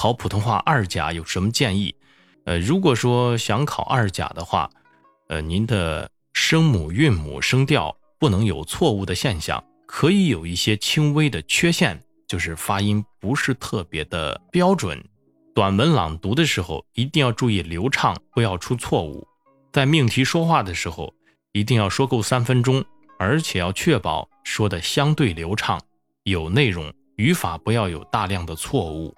考普通话二甲有什么建议？呃如果说想考二甲的话呃您的声母韵母声调不能有错误的现象可以有一些轻微的缺陷就是发音不是特别的标准短文朗读的时候一定要注意流畅不要出错误在命题说话的时候一定要说够三分钟而且要确保说的相对流畅有内容语法不要有大量的错误。